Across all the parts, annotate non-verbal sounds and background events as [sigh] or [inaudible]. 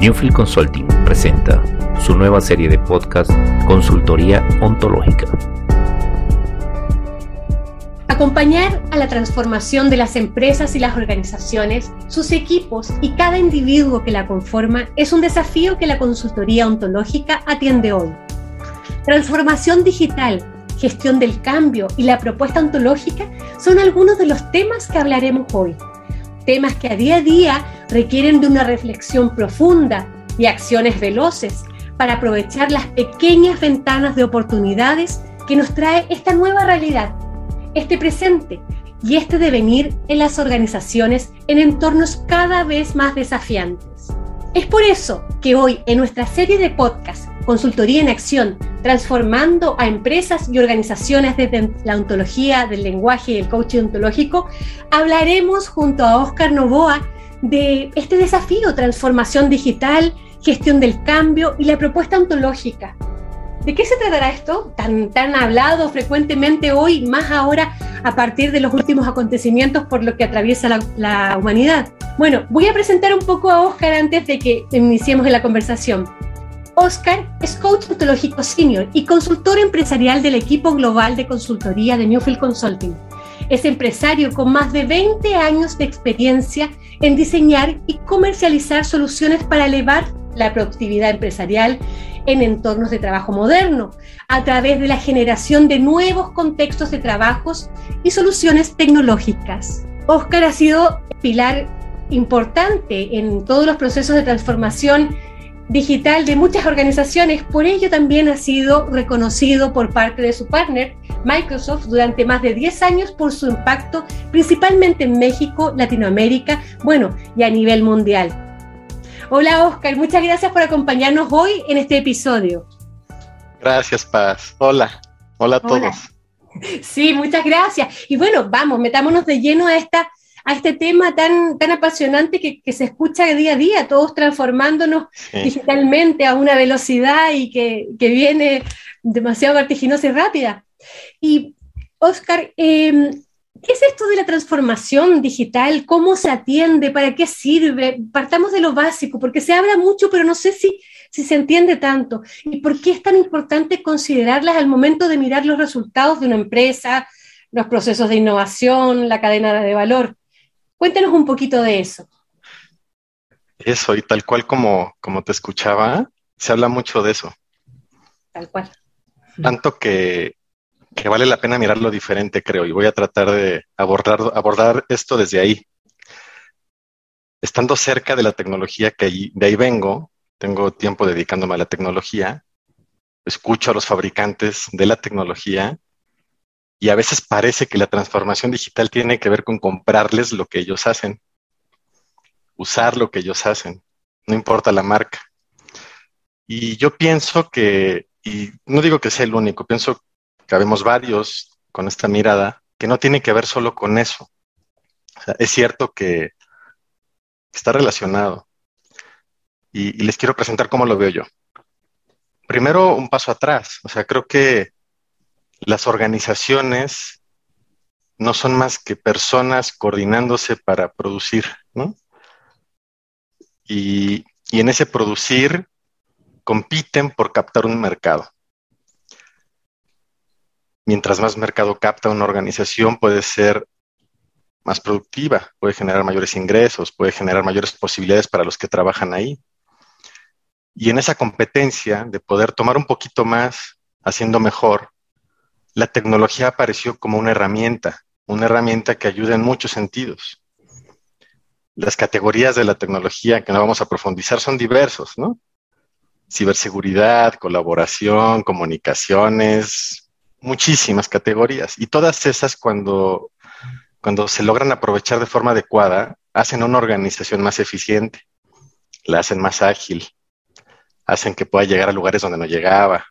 Newfield Consulting presenta su nueva serie de podcast Consultoría Ontológica. Acompañar a la transformación de las empresas y las organizaciones, sus equipos y cada individuo que la conforma es un desafío que la consultoría ontológica atiende hoy. Transformación digital, gestión del cambio y la propuesta ontológica son algunos de los temas que hablaremos hoy. Temas que a día a día requieren de una reflexión profunda y acciones veloces para aprovechar las pequeñas ventanas de oportunidades que nos trae esta nueva realidad, este presente y este devenir en las organizaciones en entornos cada vez más desafiantes. Es por eso que hoy en nuestra serie de podcast Consultoría en Acción, transformando a empresas y organizaciones desde la ontología del lenguaje y el coaching ontológico, hablaremos junto a Oscar Novoa de este desafío, transformación digital, gestión del cambio y la propuesta ontológica. ¿De qué se tratará esto? Tan, tan hablado frecuentemente hoy, más ahora a partir de los últimos acontecimientos por lo que atraviesa la, la humanidad. Bueno, voy a presentar un poco a Oscar antes de que iniciemos la conversación. Oscar es coach ontológico senior y consultor empresarial del equipo global de consultoría de Newfield Consulting. Es empresario con más de 20 años de experiencia en diseñar y comercializar soluciones para elevar la productividad empresarial en entornos de trabajo moderno, a través de la generación de nuevos contextos de trabajos y soluciones tecnológicas. Oscar ha sido pilar importante en todos los procesos de transformación digital de muchas organizaciones, por ello también ha sido reconocido por parte de su partner, Microsoft, durante más de 10 años por su impacto, principalmente en México, Latinoamérica, bueno, y a nivel mundial. Hola Oscar, muchas gracias por acompañarnos hoy en este episodio. Gracias, Paz. Hola, hola a todos. Sí, muchas gracias. Y bueno, vamos, metámonos de lleno a esta a este tema tan, tan apasionante que, se escucha día a día, todos transformándonos digitalmente a una velocidad y que, viene demasiado vertiginosa y rápida. Y, Oscar, em, ¿qué es esto de la transformación digital? ¿Cómo se atiende? ¿Para qué sirve? Partamos de lo básico, porque se habla mucho, pero no sé si, si se entiende tanto. ¿Y por qué es tan importante considerarlas al momento de mirar los resultados de una empresa, los procesos de innovación, la cadena de valor? Cuéntanos un poquito de eso. Eso, y tal cual como, como te escuchaba, se habla mucho de eso. Tal cual. Tanto que, vale la pena mirarlo diferente, creo, y voy a tratar de abordar, abordar esto desde ahí. Estando cerca de la tecnología que de ahí vengo, tengo tiempo dedicándome a la tecnología, escucho a los fabricantes de la tecnología y a veces parece que la transformación digital tiene que ver con comprarles lo que ellos hacen, usar lo que ellos hacen, no importa la marca. Y yo pienso que, y no digo que sea el único, pienso que habemos varios con esta mirada, que no tiene que ver solo con eso. es cierto que está relacionado. Y, y les quiero presentar cómo lo veo yo. Primero, un paso atrás. O sea, creo que las organizaciones no son más que personas coordinándose para producir, ¿no? Y, en ese producir compiten por captar un mercado. Mientras más mercado capta una organización, puede ser más productiva, puede generar mayores ingresos, puede generar mayores posibilidades para los que trabajan ahí. Y en esa competencia de poder tomar un poquito más, haciendo mejor, la tecnología apareció como una herramienta, una herramienta que ayuda en muchos sentidos. Las categorías de la tecnología que no vamos a profundizar son diversos, ¿no? Ciberseguridad, colaboración, comunicaciones, muchísimas categorías. Y todas esas cuando, cuando se logran aprovechar de forma adecuada, hacen una organización más eficiente, la hacen más ágil, hacen que pueda llegar a lugares donde no llegaba.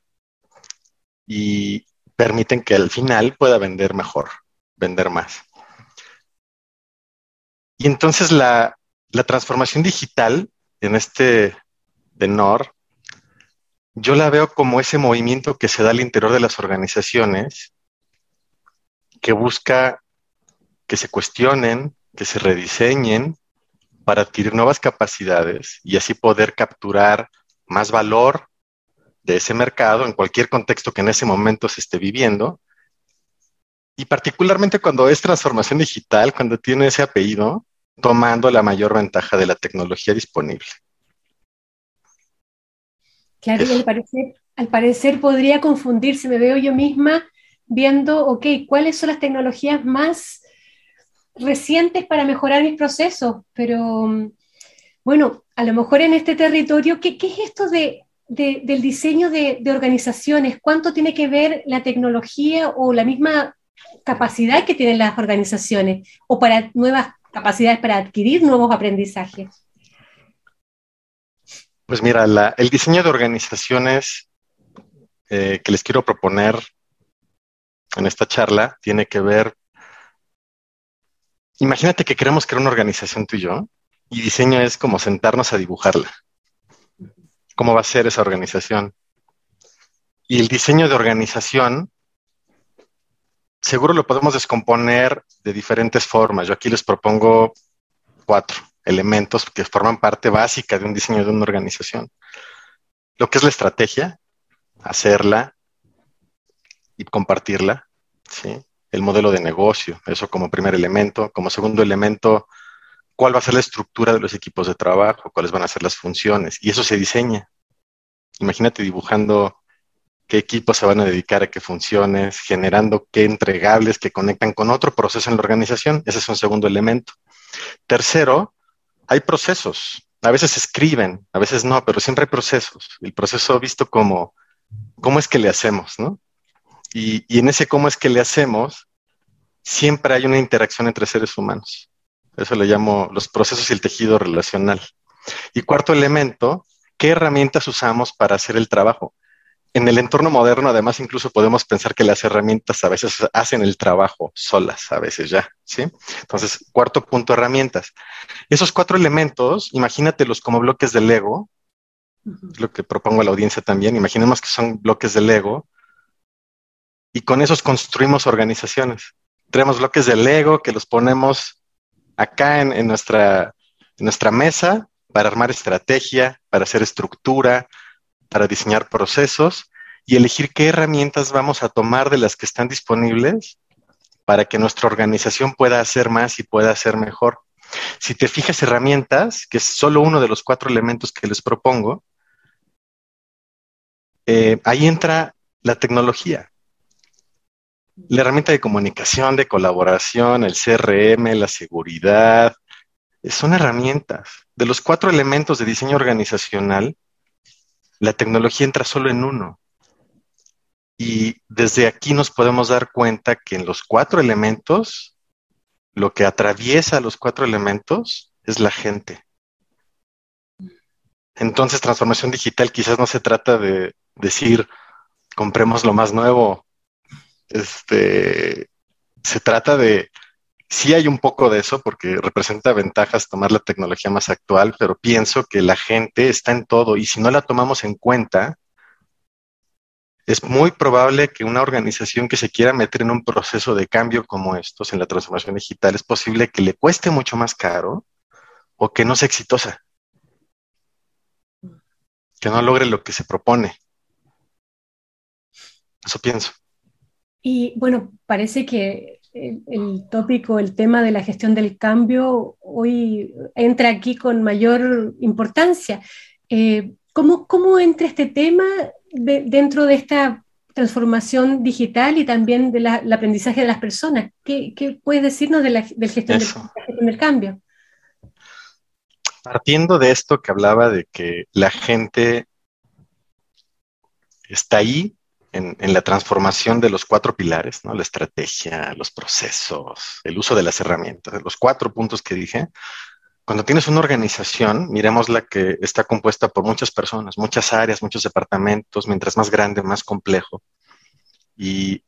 Y, permiten que al final pueda vender mejor, vender más. Y entonces la, transformación digital en este de NOR, yo la veo como ese movimiento que se da al interior de las organizaciones que busca que se cuestionen, que se rediseñen para adquirir nuevas capacidades y así poder capturar más valor de ese mercado en cualquier contexto que en ese momento se esté viviendo. Y particularmente cuando es transformación digital, cuando tiene ese apellido, tomando la mayor ventaja de la tecnología disponible. Claro, y al parecer, al parecer podría confundirse, me veo yo misma viendo, ok, ¿cuáles son las tecnologías más recientes para mejorar mis procesos? Pero bueno, a lo mejor en este territorio, ¿qué, es esto de, del diseño de, organizaciones? ¿Cuánto tiene que ver la tecnología o la misma capacidad que tienen las organizaciones o para nuevas capacidades para adquirir nuevos aprendizajes? Pues mira, el diseño de organizaciones eh, que les quiero proponer en esta charla tiene que ver, imagínate que queremos crear una organización tú y yo, y diseño es como sentarnos a dibujarla. ¿Cómo va a ser esa organización? Y el diseño de organización seguro lo podemos descomponer de diferentes formas. Yo aquí les propongo cuatro elementos que forman parte básica de un diseño de una organización. Lo que es la estrategia, hacerla y compartirla, ¿sí? El modelo de negocio, eso como primer elemento. Como segundo elemento, cuál va a ser la estructura de los equipos de trabajo, cuáles van a ser las funciones. Y eso se diseña. Imagínate dibujando qué equipos se van a dedicar a qué funciones, generando qué entregables que conectan con otro proceso en la organización. Ese es un segundo elemento. Tercero, hay procesos. A veces escriben, a veces no, pero siempre hay procesos. El proceso visto como cómo es que le hacemos, ¿no? Y, y en ese cómo es que le hacemos, siempre hay una interacción entre seres humanos. Eso le llamo los procesos y el tejido relacional. Y cuarto elemento, ¿qué herramientas usamos para hacer el trabajo? en el entorno moderno, además, incluso podemos pensar que las herramientas a veces hacen el trabajo solas, a veces ya, ¿sí? Entonces, cuarto punto, herramientas. Esos cuatro elementos, imagínatelos como bloques de Lego, lo que propongo a la audiencia también, imaginemos que son bloques de Lego, y con esos construimos organizaciones. Tenemos bloques de Lego que los ponemos acá en, nuestra, mesa para armar estrategia, para hacer estructura, para diseñar procesos y elegir qué herramientas vamos a tomar de las que están disponibles para que nuestra organización pueda hacer más y pueda hacer mejor. Si te fijas herramientas, que es solo uno de los cuatro elementos que les propongo, eh, ahí entra la tecnología. La herramienta de comunicación, de colaboración, el CRM, la seguridad, son herramientas. De los cuatro elementos de diseño organizacional, la tecnología entra solo en uno. Y desde aquí nos podemos dar cuenta que en los cuatro elementos, lo que atraviesa los cuatro elementos es la gente. Entonces, transformación digital quizás no se trata de decir, compremos lo más nuevo. Este, se trata de Sí hay un poco de eso porque representa ventajas tomar la tecnología más actual, pero pienso que la gente está en todo y si no la tomamos en cuenta, es muy probable que una organización que se quiera meter en un proceso de cambio como estos, en la transformación digital, es posible que le cueste mucho más caro o que no sea exitosa, que no logre lo que se propone. Eso pienso. Y bueno, parece que el, tópico, el tema de la gestión del cambio hoy entra aquí con mayor importancia. Eh, ¿cómo, ¿cómo, entra este tema dentro de esta transformación digital y también del aprendizaje de las personas? ¿Qué, qué puedes decirnos de la, del gestión del, cambio? Partiendo de esto que hablaba de que la gente está ahí en, la transformación de los cuatro pilares, ¿no? La estrategia, los procesos, el uso de las herramientas, los cuatro puntos que dije. Cuando tienes una organización, miremos la que está compuesta por muchas personas, muchas áreas, muchos departamentos, mientras más grande, más complejo. Y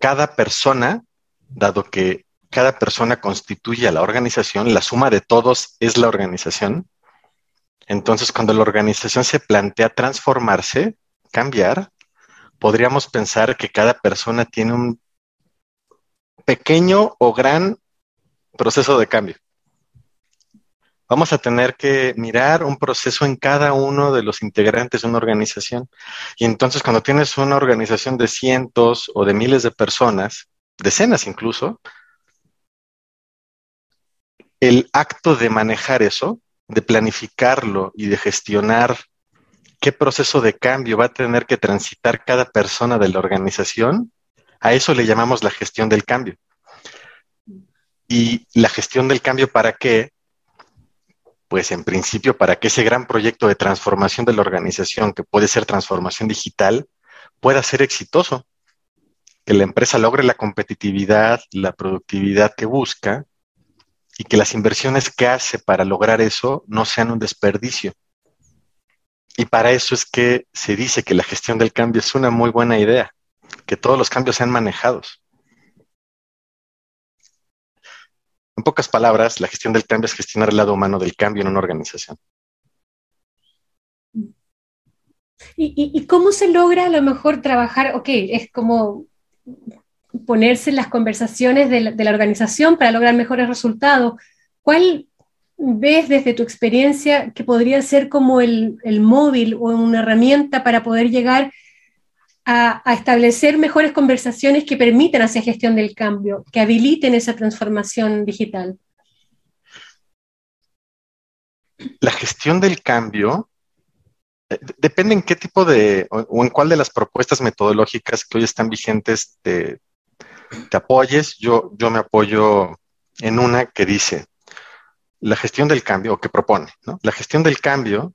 cada persona, dado que cada persona constituye a la organización, la suma de todos es la organización. Entonces, cuando la organización se plantea transformarse, cambiar, podríamos pensar que cada persona tiene un pequeño o gran proceso de cambio. Vamos a tener que mirar un proceso en cada uno de los integrantes de una organización. Y entonces cuando tienes una organización de cientos o de miles de personas, decenas incluso, el acto de manejar eso, de planificarlo y de gestionar qué proceso de cambio va a tener que transitar cada persona de la organización, a eso le llamamos la gestión del cambio. Y la gestión del cambio para qué? Pues en principio para que ese gran proyecto de transformación de la organización, que puede ser transformación digital, pueda ser exitoso. Que la empresa logre la competitividad, la productividad que busca y que las inversiones que hace para lograr eso no sean un desperdicio. Y para eso es que se dice que la gestión del cambio es una muy buena idea, que todos los cambios sean manejados. En pocas palabras, la gestión del cambio es gestionar el lado humano del cambio en una organización. ¿Y, cómo se logra a lo mejor trabajar? Ok, es como ponerse en las conversaciones de la, organización para lograr mejores resultados. ¿Cuál ves desde tu experiencia que podría ser como el, móvil o una herramienta para poder llegar a, establecer mejores conversaciones que permitan hacia gestión del cambio, que habiliten esa transformación digital? La gestión del cambio eh, depende en qué tipo de o, en cuál de las propuestas metodológicas que hoy están vigentes te, apoyes. Yo, yo me apoyo en una que dice la gestión del cambio, o que propone, ¿no? La gestión del cambio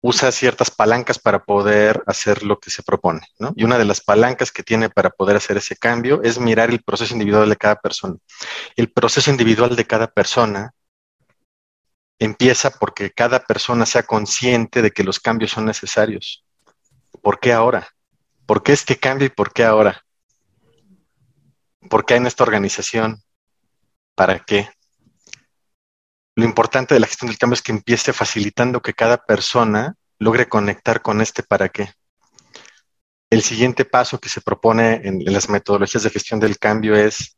usa ciertas palancas para poder hacer lo que se propone, ¿no? Y una de las palancas que tiene para poder hacer ese cambio es mirar el proceso individual de cada persona. El proceso individual de cada persona empieza porque cada persona sea consciente de que los cambios son necesarios. ¿Por qué ahora? ¿Por qué este cambio y por qué ahora? ¿Por qué en esta organización? ¿Para qué? Lo importante de la gestión del cambio es que empiece facilitando que cada persona logre conectar con este para qué. El siguiente paso que se propone en, las metodologías de gestión del cambio es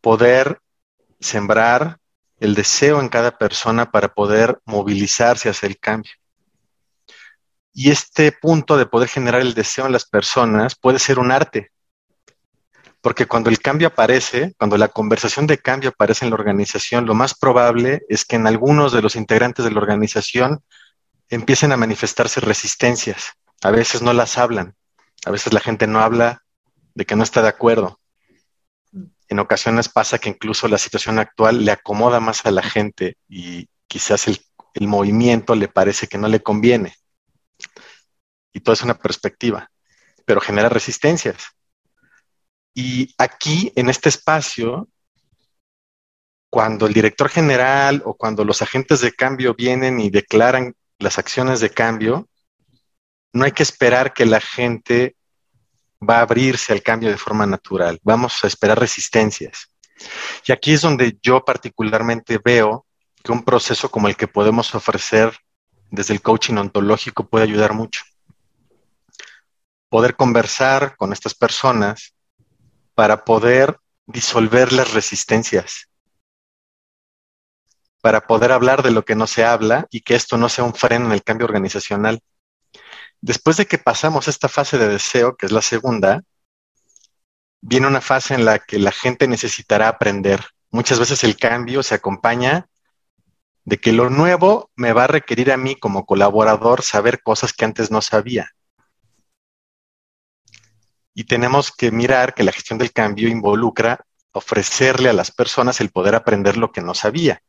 poder sembrar el deseo en cada persona para poder movilizarse hacia el cambio. Y este punto de poder generar el deseo en las personas puede ser un arte, porque cuando el cambio aparece, cuando la conversación de cambio aparece en la organización, lo más probable es que en algunos de los integrantes de la organización empiecen a manifestarse resistencias. A veces no las hablan, a veces la gente no habla de que no está de acuerdo. En ocasiones pasa que incluso la situación actual le acomoda más a la gente y quizás el, el movimiento le parece que no le conviene. Y todo es una perspectiva, pero genera resistencias. Y aquí, en este espacio, cuando el director general o cuando los agentes de cambio vienen y declaran las acciones de cambio, no hay que esperar que la gente va a abrirse al cambio de forma natural. Vamos a esperar resistencias. Y aquí es donde yo particularmente veo que un proceso como el que podemos ofrecer desde el coaching ontológico puede ayudar mucho. Poder conversar con estas personas para poder disolver las resistencias, para poder hablar de lo que no se habla y que esto no sea un freno en el cambio organizacional. Después de que pasamos esta fase de deseo, que es la segunda, viene una fase en la que la gente necesitará aprender. Muchas veces el cambio se acompaña de que lo nuevo me va a requerir a mí como colaborador saber cosas que antes no sabía. Y tenemos que mirar que la gestión del cambio involucra ofrecerle a las personas el poder aprender lo que no sabía.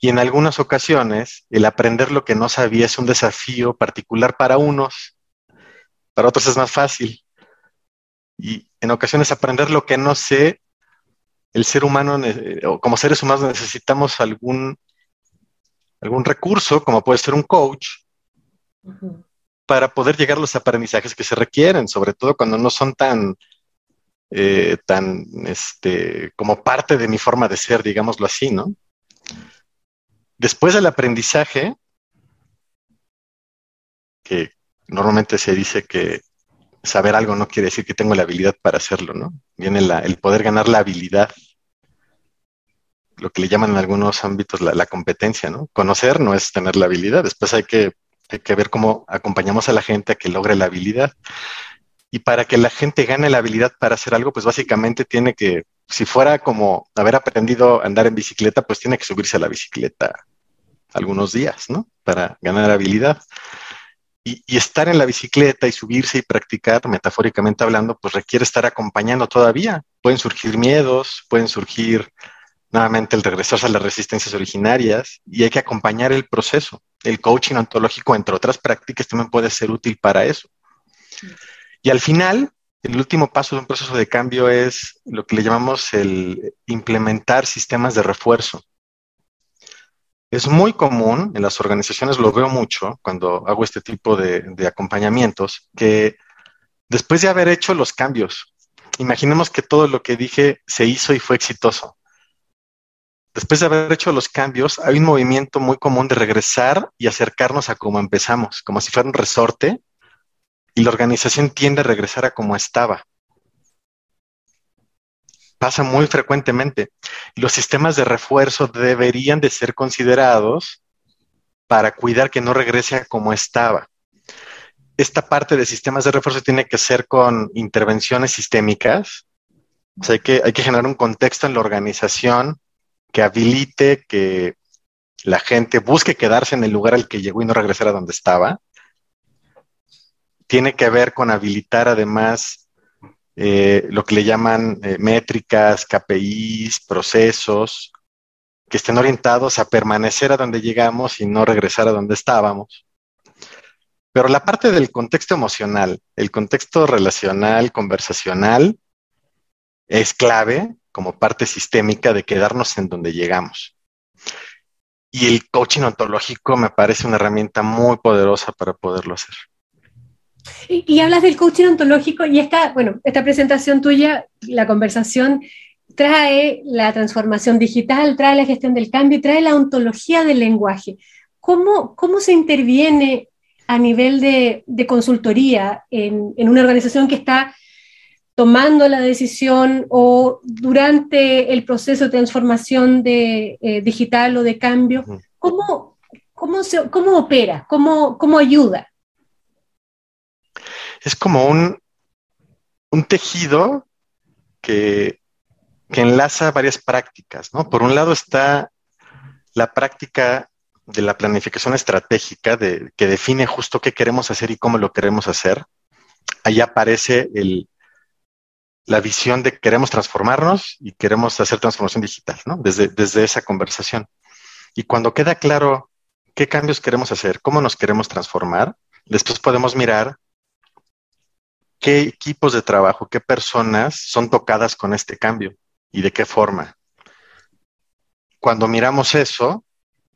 Y en algunas ocasiones, el aprender lo que no sabía es un desafío particular para unos, para otros es más fácil. Y en ocasiones aprender lo que no sé, el ser humano, como seres humanos necesitamos algún, algún recurso, como puede ser un coach, para poder llegar a los aprendizajes que se requieren, sobre todo cuando no son tan, eh, tan, este, como parte de mi forma de ser, digámoslo así, ¿no? Después del aprendizaje, que normalmente se dice que saber algo no quiere decir que tengo la habilidad para hacerlo, ¿no? Viene el poder ganar la habilidad. lo que le llaman en algunos ámbitos la, competencia, ¿no? Conocer no es tener la habilidad, después hay que, hay que ver cómo acompañamos a la gente a que logre la habilidad. Y para que la gente gane la habilidad para hacer algo, pues básicamente tiene que, si fuera como haber aprendido a andar en bicicleta, pues tiene que subirse a la bicicleta algunos días, ¿no? Para ganar habilidad. Y, estar en la bicicleta y subirse y practicar, metafóricamente hablando, pues requiere estar acompañando todavía. Pueden surgir miedos, pueden surgir nuevamente el regresarse a las resistencias originarias y hay que acompañar el proceso. El coaching ontológico, entre otras prácticas, también puede ser útil para eso. Y al final, el último paso de un proceso de cambio es lo que le llamamos el implementar sistemas de refuerzo. Es muy común, en las organizaciones lo veo mucho cuando hago este tipo de, acompañamientos, que después de haber hecho los cambios, imaginemos que todo lo que dije se hizo y fue exitoso. Después de haber hecho los cambios, hay un movimiento muy común de regresar y acercarnos a como empezamos, como si fuera un resorte, y la organización tiende a regresar a como estaba pasa muy frecuentemente. Los sistemas de refuerzo deberían de ser considerados para cuidar que no regrese a como estaba. Esta parte de sistemas de refuerzo tiene que ser con intervenciones sistémicas. O sea, hay que, hay que generar un contexto en la organización que habilite que la gente busque quedarse en el lugar al que llegó y no regresar a donde estaba. Tiene que ver con habilitar además eh, lo que le llaman eh, métricas, KPIs, procesos, que estén orientados a permanecer a donde llegamos y no regresar a donde estábamos. Pero la parte del contexto emocional, el contexto relacional, conversacional, es clave como parte sistémica de quedarnos en donde llegamos. Y el coaching ontológico me parece una herramienta muy poderosa para poderlo hacer. Y, hablas del coaching ontológico y esta, bueno, esta presentación tuya, la conversación, trae la transformación digital, trae la gestión del cambio y trae la ontología del lenguaje. ¿Cómo, cómo se interviene a nivel de, consultoría en, una organización que está tomando la decisión o durante el proceso de transformación de, eh, digital o de cambio? ¿Cómo, cómo, se, cómo opera? ¿Cómo, ¿Cómo ayuda? es como un, un tejido que, enlaza varias prácticas, ¿no? Por un lado está la práctica de la planificación estratégica de, que define justo qué queremos hacer y cómo lo queremos hacer. Ahí aparece el, la visión de queremos transformarnos y queremos hacer transformación digital, ¿no? Desde, desde esa conversación. Y cuando queda claro qué cambios queremos hacer, cómo nos queremos transformar, después podemos mirar qué equipos de trabajo, qué personas son tocadas con este cambio y de qué forma. Cuando miramos eso,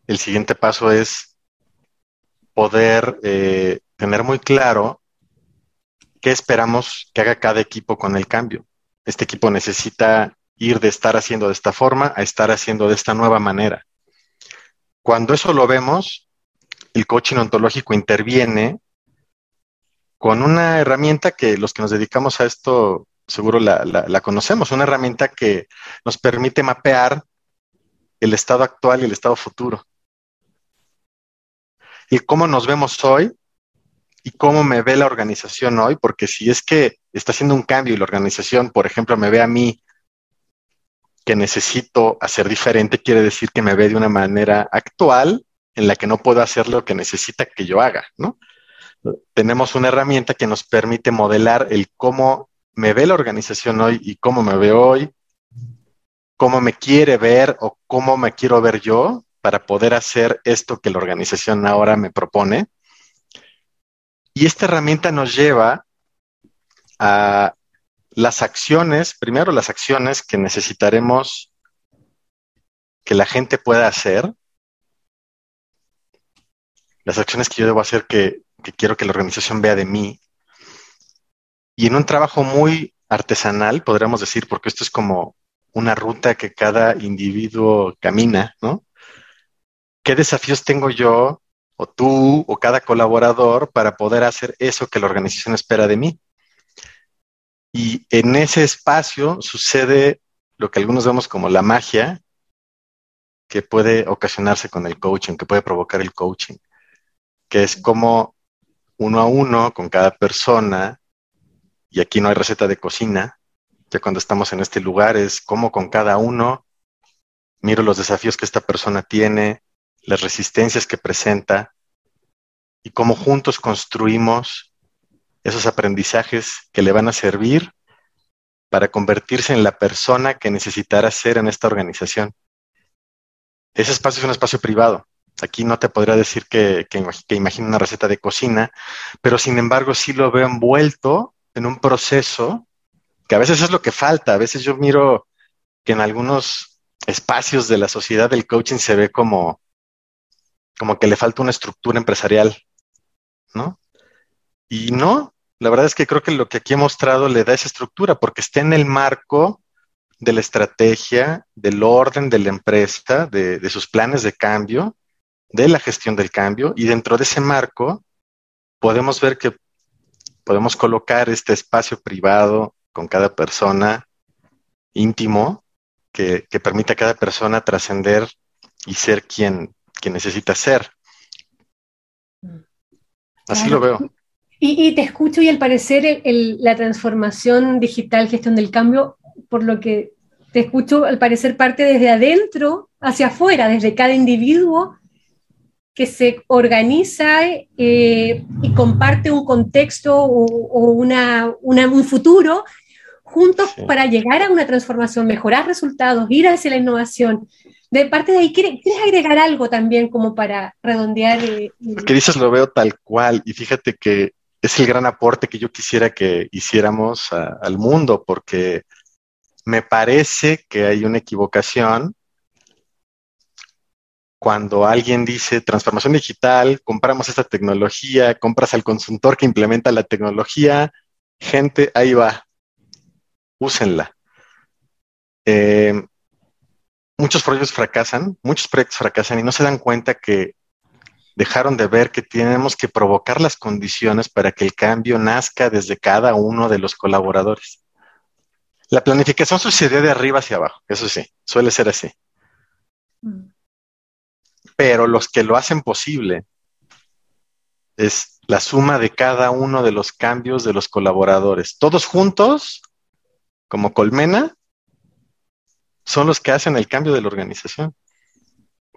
el siguiente paso es poder eh, tener muy claro qué esperamos que haga cada equipo con el cambio. Este equipo necesita ir de estar haciendo de esta forma a estar haciendo de esta nueva manera. Cuando eso lo vemos, el coaching ontológico interviene con una herramienta que los que nos dedicamos a esto seguro la, conocemos, una herramienta que nos permite mapear el estado actual y el estado futuro. Y cómo nos vemos hoy y cómo me ve la organización hoy, porque si es que está haciendo un cambio y la organización, por ejemplo, me ve a mí que necesito hacer diferente, quiere decir que me ve de una manera actual en la que no puedo hacer lo que necesita que yo haga, ¿no? tenemos una herramienta que nos permite modelar el cómo me ve la organización hoy y cómo me ve hoy, cómo me quiere ver o cómo me quiero ver yo para poder hacer esto que la organización ahora me propone. Y esta herramienta nos lleva a las acciones, primero las acciones que necesitaremos que la gente pueda hacer, las acciones que yo debo hacer que quiero que la organización vea de mí. Y en un trabajo muy artesanal, podríamos decir, porque esto es como una ruta que cada individuo camina, ¿no? ¿Qué desafíos tengo yo, o tú, o cada colaborador para poder hacer eso que la organización espera de mí? Y en ese espacio sucede lo que algunos vemos como la magia, que puede ocasionarse con el coaching, que puede provocar el coaching, que es como uno a uno con cada persona, y aquí no hay receta de cocina, ya cuando estamos en este lugar es como con cada uno miro los desafíos que esta persona tiene, las resistencias que presenta y cómo juntos construimos esos aprendizajes que le van a servir para convertirse en la persona que necesitará ser en esta organización. Ese espacio es un espacio privado. Aquí no te podría decir que, que, imagine una receta de cocina, pero sin embargo sí lo veo envuelto en un proceso que a veces es lo que falta. A veces yo miro que en algunos espacios de la sociedad del coaching se ve como, como que le falta una estructura empresarial, ¿no? Y no, la verdad es que creo que lo que aquí he mostrado le da esa estructura porque está en el marco de la estrategia, del orden de la empresa, de, sus planes de cambio, de la gestión del cambio y dentro de ese marco podemos ver que podemos colocar este espacio privado con cada persona íntimo que, que permite a cada persona trascender y ser quien, quien necesita ser. Así lo veo. Y, te escucho y al parecer la transformación digital, gestión del cambio, por lo que te escucho, al parecer parte desde adentro hacia afuera, desde cada individuo que se organiza eh, y comparte un contexto o, una, un futuro juntos para llegar a una transformación, mejorar resultados, ir hacia la innovación. De parte de ahí, ¿quieres, agregar algo también como para redondear? Lo que dices lo veo tal cual y fíjate que es el gran aporte que yo quisiera que hiciéramos al mundo, porque me parece que hay una equivocación cuando alguien dice transformación digital, compramos esta tecnología, compras al consultor que implementa la tecnología, gente, ahí va, úsenla. Eh, muchos proyectos fracasan, muchos proyectos fracasan y no se dan cuenta que dejaron de ver que tenemos que provocar las condiciones para que el cambio nazca desde cada uno de los colaboradores. La planificación sucede de arriba hacia abajo, eso sí, suele ser así. Mm. Pero los que lo hacen posible es la suma de cada uno de los cambios de los colaboradores. Todos juntos, como colmena, son los que hacen el cambio de la organización.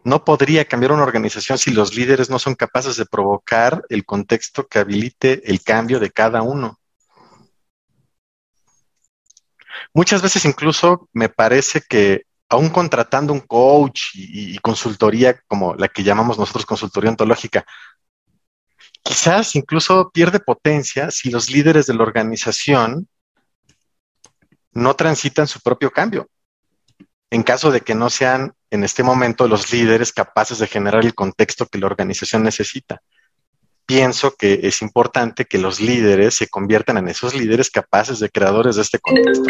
No podría cambiar una organización si los líderes no son capaces de provocar el contexto que habilite el cambio de cada uno. Muchas veces incluso me parece que aún contratando un coach y, consultoría como la que llamamos nosotros consultoría ontológica, quizás incluso pierde potencia si los líderes de la organización no transitan su propio cambio en caso de que no sean en este momento los líderes capaces de generar el contexto que la organización necesita. Pienso que es importante que los líderes se conviertan en esos líderes capaces de creadores de este contexto.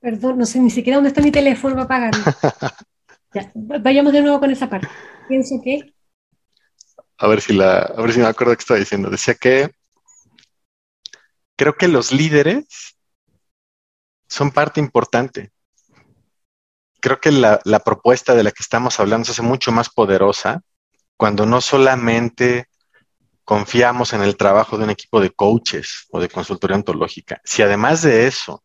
Perdón, no sé ni siquiera dónde está mi teléfono para apagarlo. [laughs] vayamos de nuevo con esa parte. Pienso que. A ver si la, a ver si me acuerdo qué estaba diciendo. Decía que creo que los líderes son parte importante. Creo que la, propuesta de la que estamos hablando se hace mucho más poderosa cuando no solamente confiamos en el trabajo de un equipo de coaches o de consultoría ontológica, si además de eso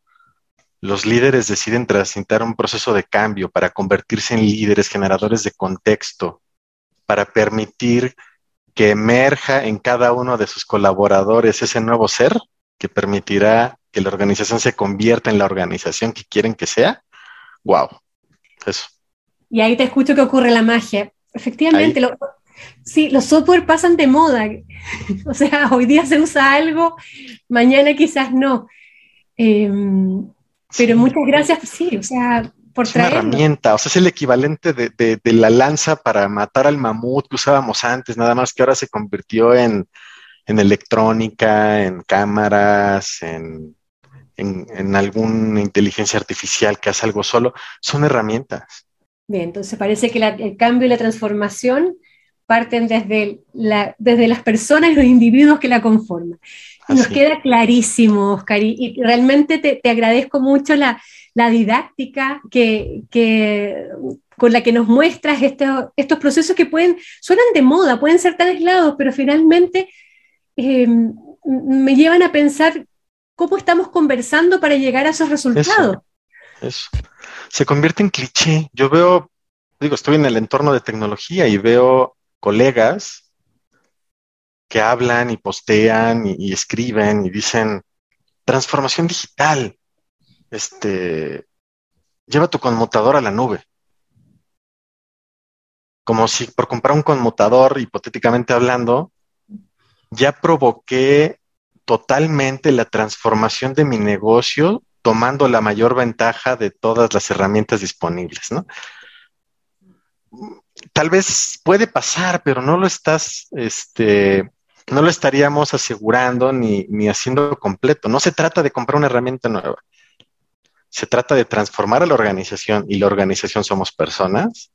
los líderes deciden transitar un proceso de cambio para convertirse en líderes generadores de contexto, para permitir que emerja en cada uno de sus colaboradores ese nuevo ser que permitirá que la organización se convierta en la organización que quieren que sea, wow, eso. Y ahí te escucho que ocurre la magia. Efectivamente, sí, los software pasan de moda. [laughs] o sea, hoy día se usa algo, mañana quizás no. Em, pero muchas gracias, sí, o sea, por es una herramienta, o sea, es el equivalente de, de, la lanza para matar al mamut que usábamos antes, nada más que ahora se convirtió en, en electrónica, en cámaras, en en, alguna inteligencia artificial que hace algo solo, son herramientas. Bien, entonces parece que el cambio y la transformación parten desde, la, desde las personas y los individuos que la conforman. Nos queda clarísimo, Oscar, y, realmente te, agradezco mucho la, didáctica que, con la que nos muestras estos procesos que pueden, suenan de moda, pueden ser tan aislados, pero finalmente eh, me llevan a pensar cómo estamos conversando para llegar a esos resultados. Eso, Se convierte en cliché. Yo veo, digo, estoy en el entorno de tecnología y veo colegas que hablan y postean y, escriben y dicen transformación digital. Este, lleva tu conmutador a la nube. Como si por comprar un conmutador, hipotéticamente hablando, ya provoqué totalmente la transformación de mi negocio tomando la mayor ventaja de todas las herramientas disponibles, ¿no? Tal vez puede pasar, pero no lo estás este, no lo estaríamos asegurando ni, haciendo completo. No se trata de comprar una herramienta nueva. Se trata de transformar a la organización y la organización somos personas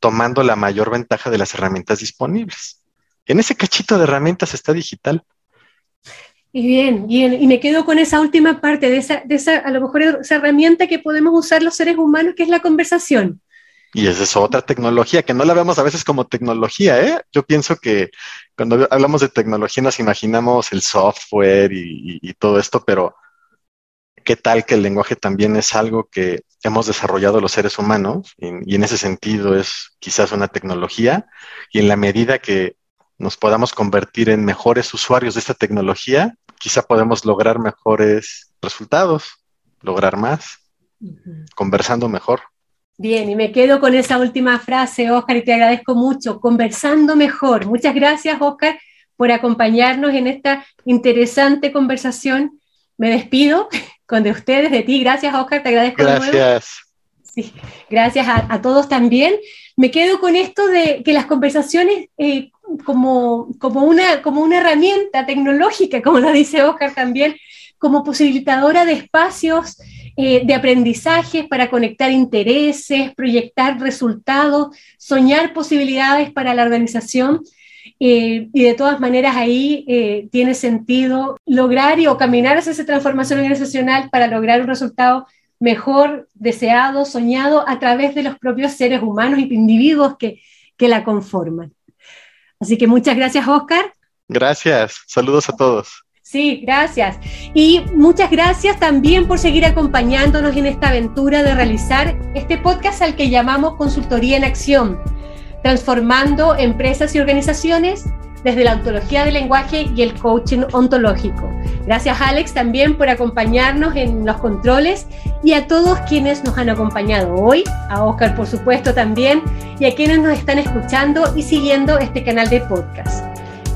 tomando la mayor ventaja de las herramientas disponibles. En ese cachito de herramientas está digital. Y bien, bien, y me quedo con esa última parte de esa, de esa, a lo mejor esa herramienta que podemos usar los seres humanos, que es la conversación. Y esa es otra tecnología que no la vemos a veces como tecnología, ¿eh? Yo pienso que cuando hablamos de tecnología nos imaginamos el software y, todo esto, pero ¿qué tal que el lenguaje también es algo que hemos desarrollado los seres humanos? Y, y en ese sentido es quizás una tecnología. Y en la medida que nos podamos convertir en mejores usuarios de esta tecnología, quizá podemos lograr mejores resultados, lograr más, conversando mejor. Bien, y me quedo con esa última frase, Oscar, y te agradezco mucho, conversando mejor. Muchas gracias, Oscar, por acompañarnos en esta interesante conversación. Me despido [laughs] con de ustedes, de ti. Gracias, Oscar, te agradezco. Gracias. Sí, gracias a, todos también. Me quedo con esto de que las conversaciones eh, como, como, una, como una herramienta tecnológica, como lo dice Oscar también, como posibilitadora de espacios eh, de aprendizajes para conectar intereses, proyectar resultados, soñar posibilidades para la organización. Eh, y de todas maneras ahí eh, tiene sentido lograr y o caminar hacia esa transformación organizacional para lograr un resultado mejor, deseado, soñado a través de los propios seres humanos y individuos que, que la conforman. Así que muchas gracias, Oscar. Gracias. Saludos a todos. Sí, gracias. Y muchas gracias también por seguir acompañándonos en esta aventura de realizar este podcast al que llamamos Consultoría en Acción, transformando empresas y organizaciones desde la ontología del lenguaje y el coaching ontológico. Gracias Alex también por acompañarnos en los controles y a todos quienes nos han acompañado hoy, a Oscar por supuesto también, y a quienes nos están escuchando y siguiendo este canal de podcast.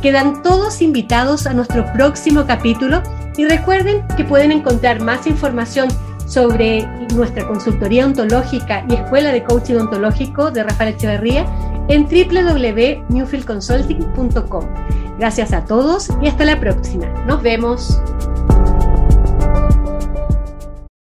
Quedan todos invitados a nuestro próximo capítulo y recuerden que pueden encontrar más información sobre nuestra consultoría ontológica y escuela de coaching ontológico de Rafael Echeverría en www.newfieldconsulting.com. Gracias a todos y hasta la próxima. Nos vemos.